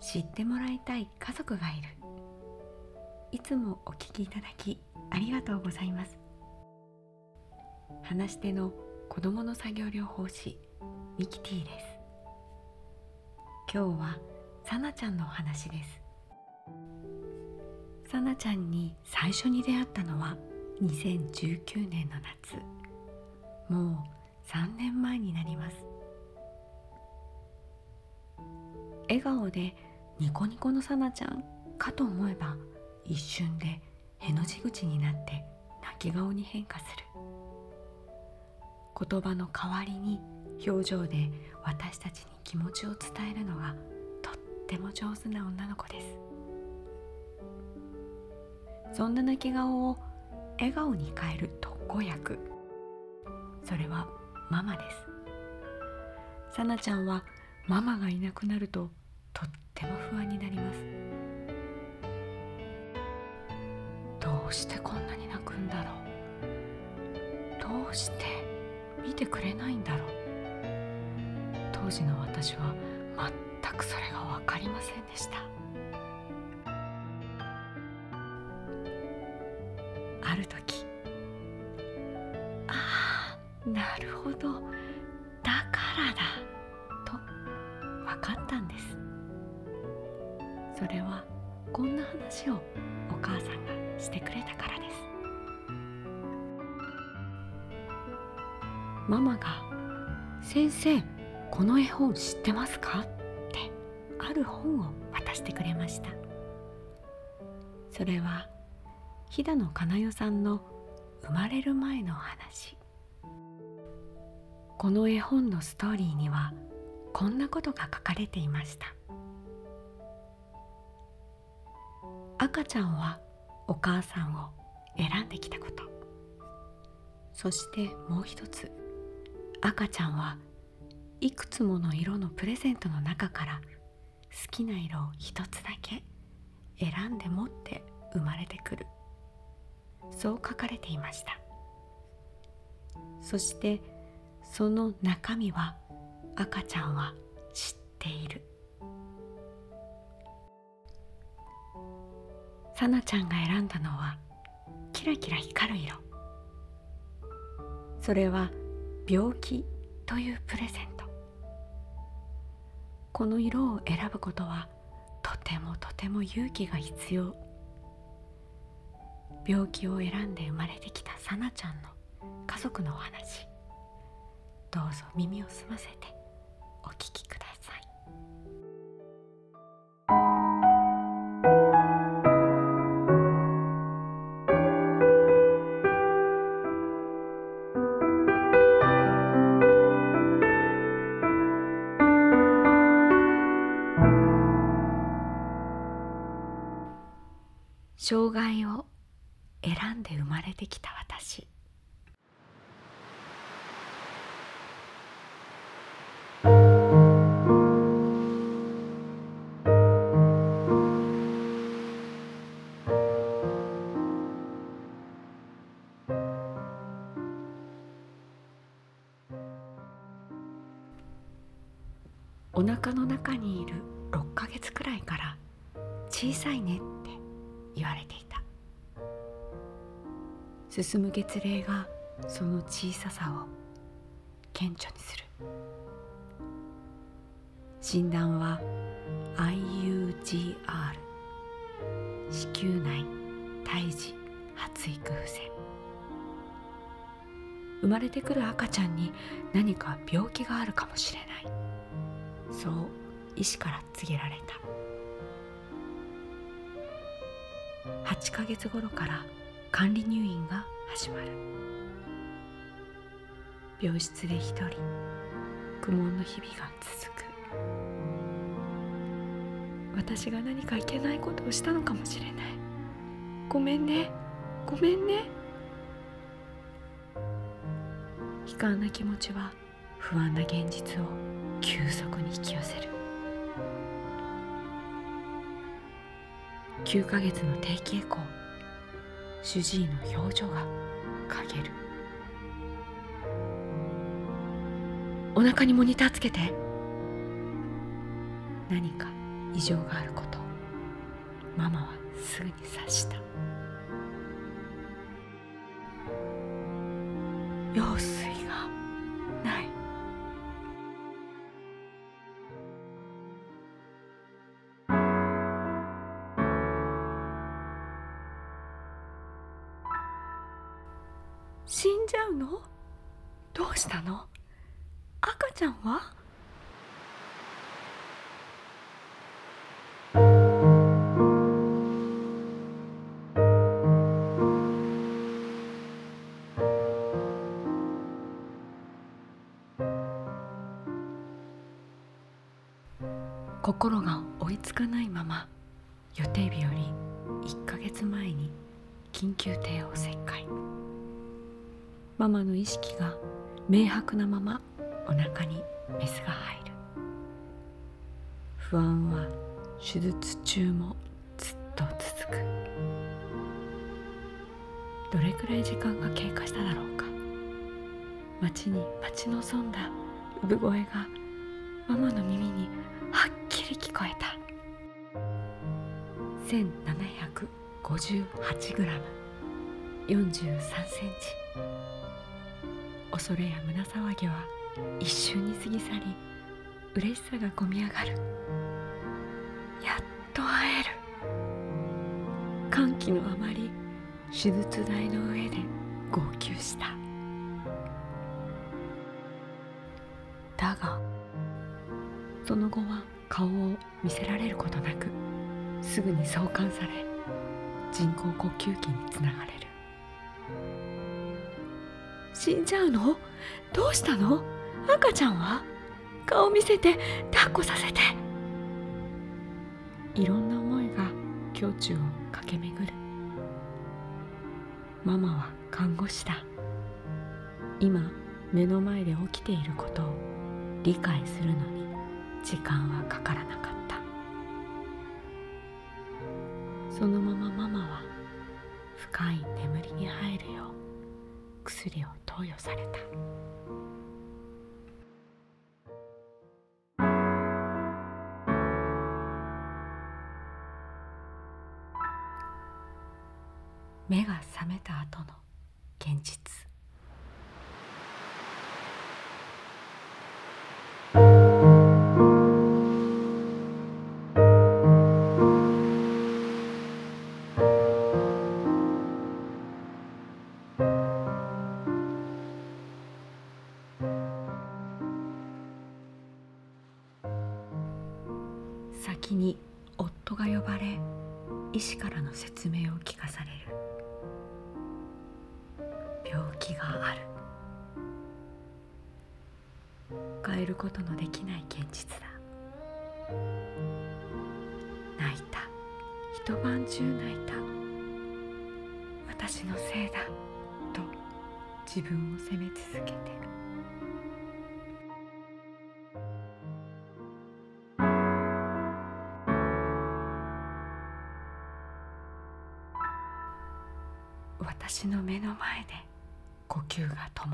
知ってもらいたい家族がいる。いつもお聞きいただきありがとうございます。話し手の子供の作業療法士ミキティです。今日はさなちゃんのお話です。さなちゃんに最初に出会ったのは2019年の夏。もう3年前になります。笑顔でニコニコのさなちゃんかと思えば一瞬でへの字口になって泣き顔に変化する。言葉の代わりに表情で私たちに気持ちを伝えるのがとっても上手な女の子です。そんな泣き顔を笑顔に変える特効薬。それはママです。さなちゃんはママがいなくなるととっても不安になります。どうしてこんなに泣くんだろう。どうして見てくれないんだろう。当時の私は全くそれが分かりませんでした。ある時ああなるほど。だからだ。れはこんな話をお母さんがしてくれたからです。ママが「先生この絵本知ってますか?」ってある本を渡してくれました。それは飛騨のかなよさんの生まれる前のお話。この絵本のストーリーにはこんなことが書かれていました。赤ちゃんはお母さんを選んできたこと。そしてもう一つ赤ちゃんはいくつもの色のプレゼントの中から好きな色を一つだけ選んで持って生まれてくる。そう書かれていました。そしてその中身は赤ちゃんは知っている。さなちゃんが選んだのはキラキラ光る色。それは病気というプレゼント。この色を選ぶことはとてもとても勇気が必要。病気を選んで生まれてきたさなちゃんの家族のお話。どうぞ耳を澄ませてお聞きください。害を選んで生まれてきた私。お腹の中にいる6ヶ月くらいから小さいねって言われていた。進む月齢がその小ささを顕著にする。診断は IUGR 子宮内胎児発育不全。生まれてくる赤ちゃんに何か病気があるかもしれない。そう医師から告げられた。8ヶ月頃から管理入院が始まる。病室で一人苦悶の日々が続く。私が何かいけないことをしたのかもしれない。ごめんね。ごめんね。悲観な気持ちは不安な現実を急速に引き寄せる。9ヶ月の定期エコー主治医の表情が陰る。お腹にモニターつけて。何か異常があることママはすぐに察した。死んじゃうの？どうしたの？赤ちゃんは？心が追いつかないまま予定日より1ヶ月前に緊急帝王切開。ママの意識が明白なままお腹にメスが入る。不安は手術中もずっと続く。どれくらい時間が経過しただろうか。待ちに待ち望んだ産声がママの耳にはっきり聞こえた。1758g43 センチ。恐れや胸騒ぎは一瞬に過ぎ去り嬉しさがこみ上がる。やっと会える。歓喜のあまり手術台の上で号泣した。だがその後は顔を見せられることなくすぐに送還され人工呼吸器につながれる。死んじゃうの？どうしたの？赤ちゃんは？顔見せて抱っこさせて。いろんな思いが胸中を駆け巡る。ママは看護師だ。今目の前で起きていることを理解するのに時間はかからなかった。そのままママは深い眠りに入るよう薬を投与された。目が覚めた後の現実。先に夫が呼ばれ医師からの説明を聞かされる。病気がある。変えることのできない現実だ。泣いた。一晩中泣いた。私のせいだ。と自分を責め続けて。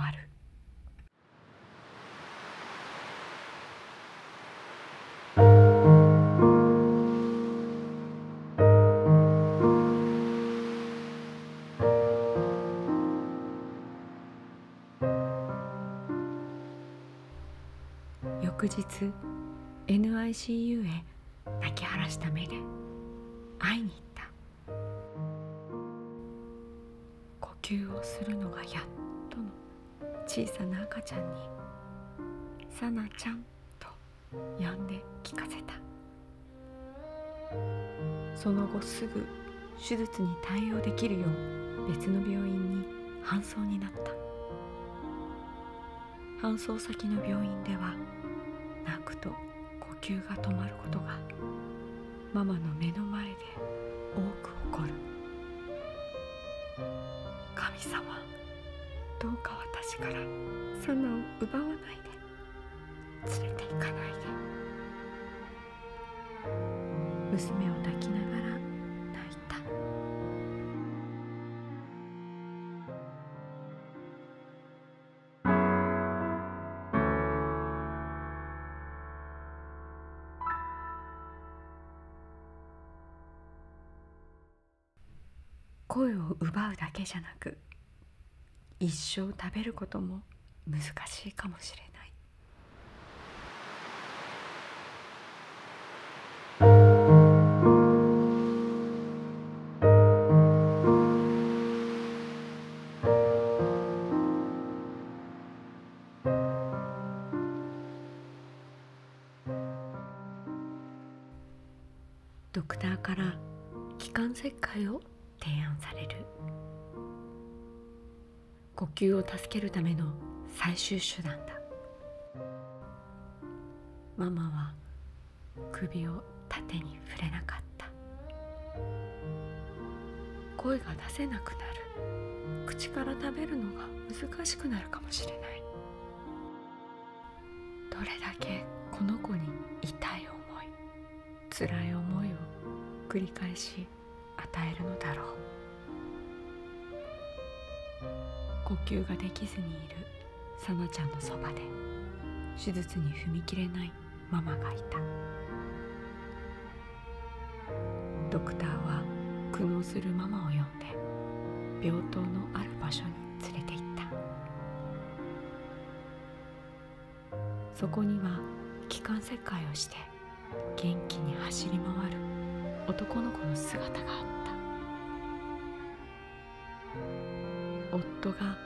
まる。翌日 NICU へ泣き晴らした目で会いに行った。呼吸をするのがやっと。小さな赤ちゃんに「さなちゃん」と呼んで聞かせた。その後すぐ手術に対応できるよう別の病院に搬送になった。搬送先の病院では泣くと呼吸が止まることがママの目の前で多く起こる。神様。どうか私からサナを奪わないで連れて行かないで。娘を抱きながら泣いた。声を奪うだけじゃなく一生食べることも難しいかもしれない。ドクターから気管切開を呼吸を助けるための最終手段だ。ママは首を縦に触れなかった。声が出せなくなる。口から食べるのが難しくなるかもしれない。どれだけこの子に痛い思い辛い思いを繰り返し与えるのだろう。呼吸ができずにいるさなちゃんのそばで手術に踏み切れないママがいた。ドクターは苦悩するママを呼んで病棟のある場所に連れて行った。そこには気管切開をして元気に走り回る男の子の姿があった。夫が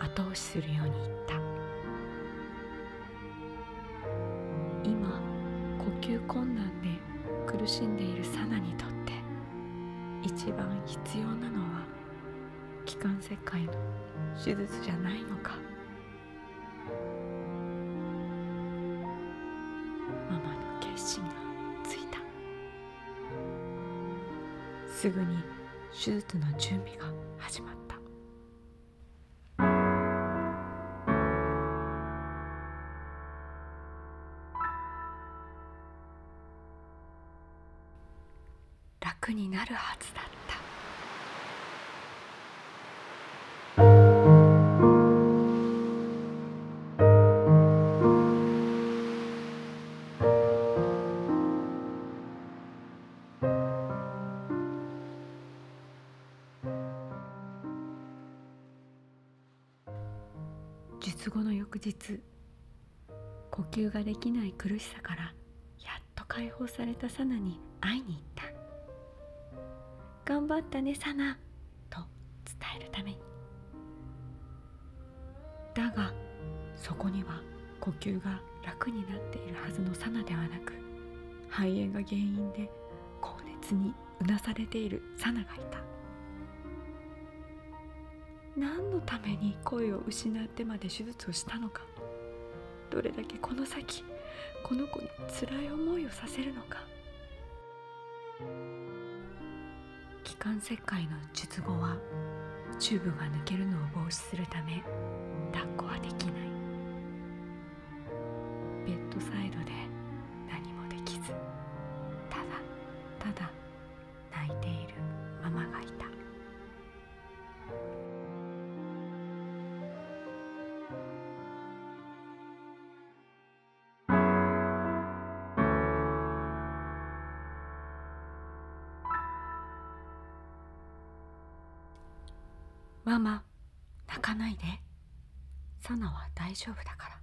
後押しするように言った。今呼吸困難で苦しんでいるサナにとって一番必要なのは気管切開の手術じゃないのか。ママの決心がついた。すぐに手術の準備が始まった。るはずだった。術後の翌日呼吸ができない苦しさからやっと解放されたサナに会いに行った。頑張ったねサナ。と伝えるために。だがそこには呼吸が楽になっているはずのサナではなく肺炎が原因で高熱にうなされているサナがいた。何のために声を失ってまで手術をしたのかどれだけこの先この子に辛い思いをさせるのか。気管切開の術後はチューブが抜けるのを防止するため抱っこはできない。ベッドサイド大丈夫だから。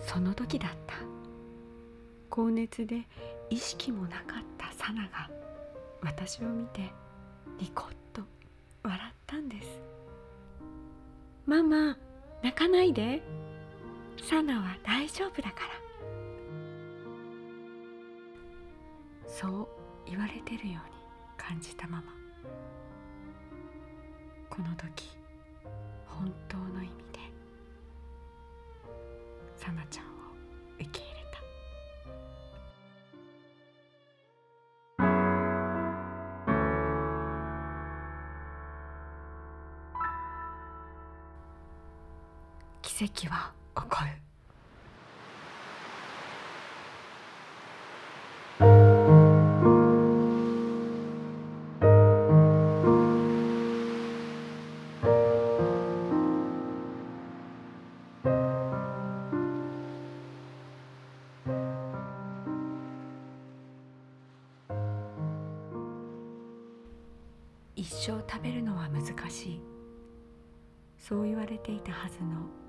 その時だった。高熱で意識も私を見てニコッと笑ったんです。ママ泣かないで。サナは大丈夫だから。そう言われてるように感じたままこの時本当の意味でサナちゃん息はる。一生食べるのは難しいそう言われていたはずの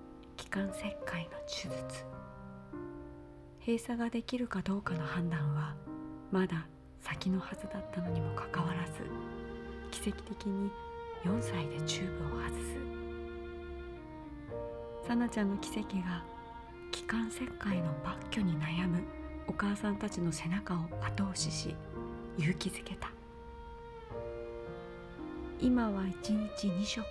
管切開の手術。閉鎖ができるかどうかの判断はまだ先のはずだったのにもかかわらず奇跡的に4歳でチューブを外す。さなちゃんの奇跡が気管切開の抜去に悩むお母さんたちの背中を後押しし勇気づけた。今は一日2食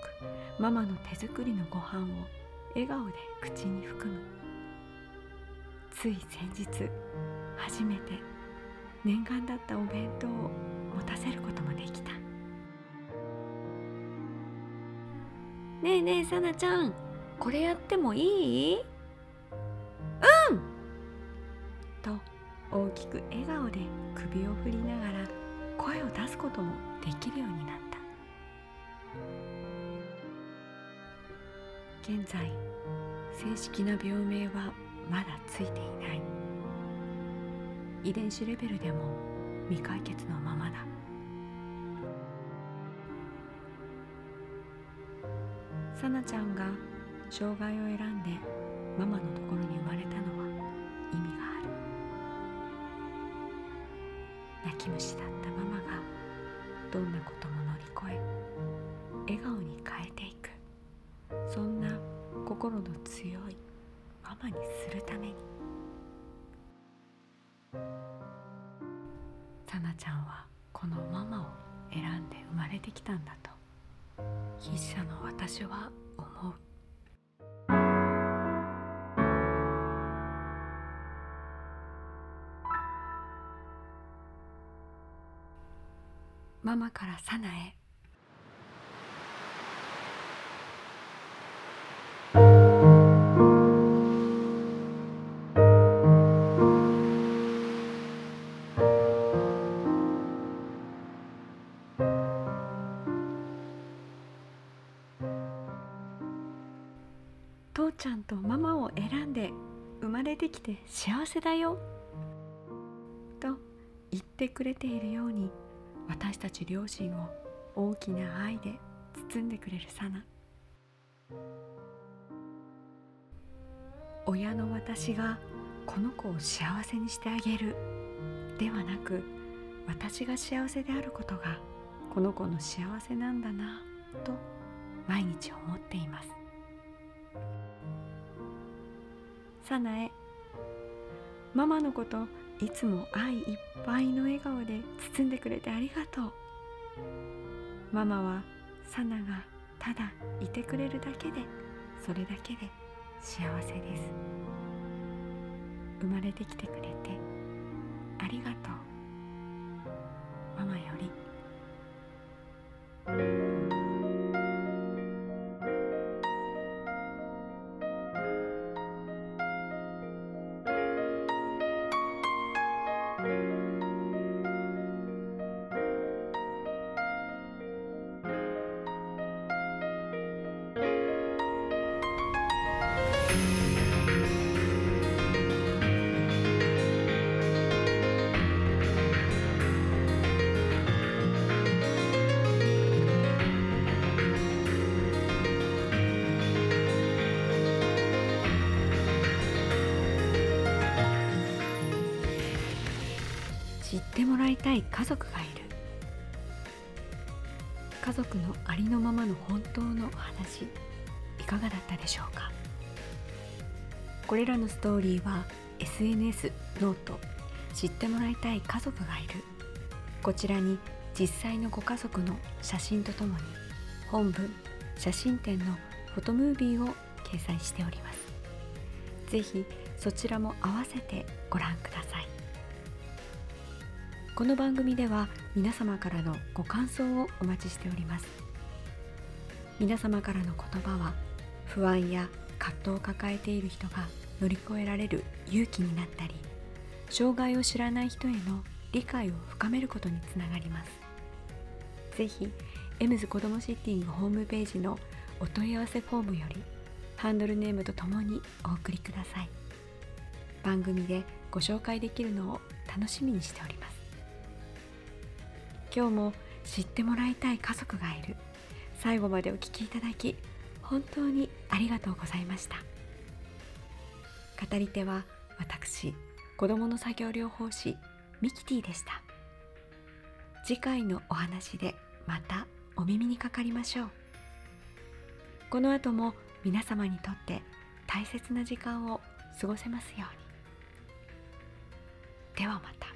ママの手作りのご飯を笑顔で口に含む。つい先日初めて念願だったお弁当を持たせることもできた。ねえねえさなちゃんこれやってもいい？うん！と大きく笑顔で首を振りながら声を出すこともできるようになった。現在正式な病名はまだついていない。遺伝子レベルでも未解決のままだ。さなちゃんが障害を選んでママのところに生まれたの。ママにするために。さなちゃんはこのママを選んで生まれてきたんだと。筆者の私は思う。ママからサナへ。ちゃんとママを選んで生まれてきて幸せだよ。と言ってくれているように私たち両親を大きな愛で包んでくれるサナ。親の私がこの子を幸せにしてあげるではなく私が幸せであることがこの子の幸せなんだなと毎日思っています。ママのこといつも愛いっぱいの笑顔で包んでくれてありがとう。ママはサナがただいてくれるだけでそれだけで幸せです。生まれてきてくれてありがとう。知ってもらいたい家族がいる。家族のありのままの本当の話いかがだったでしょうか？これらのストーリーは SNS ノート知ってもらいたい家族がいる。こちらに実際のご家族の写真とともに本文写真展のフォトムービーを掲載しております。ぜひそちらも合わせてご覧ください。この番組では皆様からのご感想をお待ちしております。皆様からの言葉は不安や葛藤を抱えている人が乗り越えられる勇気になったり障害を知らない人への理解を深めることにつながります。ぜひエムズ子どもシッティングホームページのお問い合わせフォームよりハンドルネームとともにお送りください。番組でご紹介できるのを楽しみにしております。今日も知ってもらいたい家族がいる。最後までお聞きいただき本当にありがとうございました。語り手は私子どもの作業療法士ミキティでした。次回のお話でまたお耳にかかりましょう。この後も皆様にとって大切な時間を過ごせますように。ではまた。